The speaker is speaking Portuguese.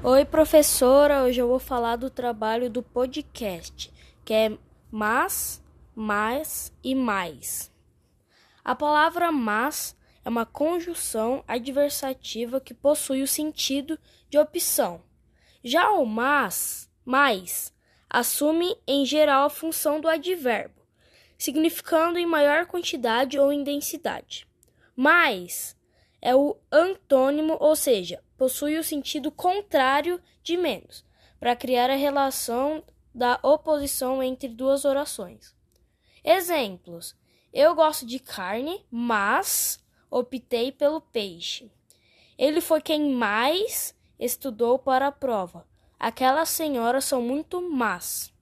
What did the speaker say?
Oi, professora. Hoje eu vou falar do trabalho do podcast, que é mas, mais e mais. A palavra mas é uma conjunção adversativa que possui o sentido de opção. Já o mas, mais, assume em geral a função do advérbio, significando em maior quantidade ou intensidade. Mais é o antônimo, ou seja, possui o sentido contrário de menos, para criar a relação da oposição entre duas orações. Exemplos: Eu gosto de carne, mas optei pelo peixe. Ele foi quem mais estudou para a prova. Aquelas senhoras são muito más.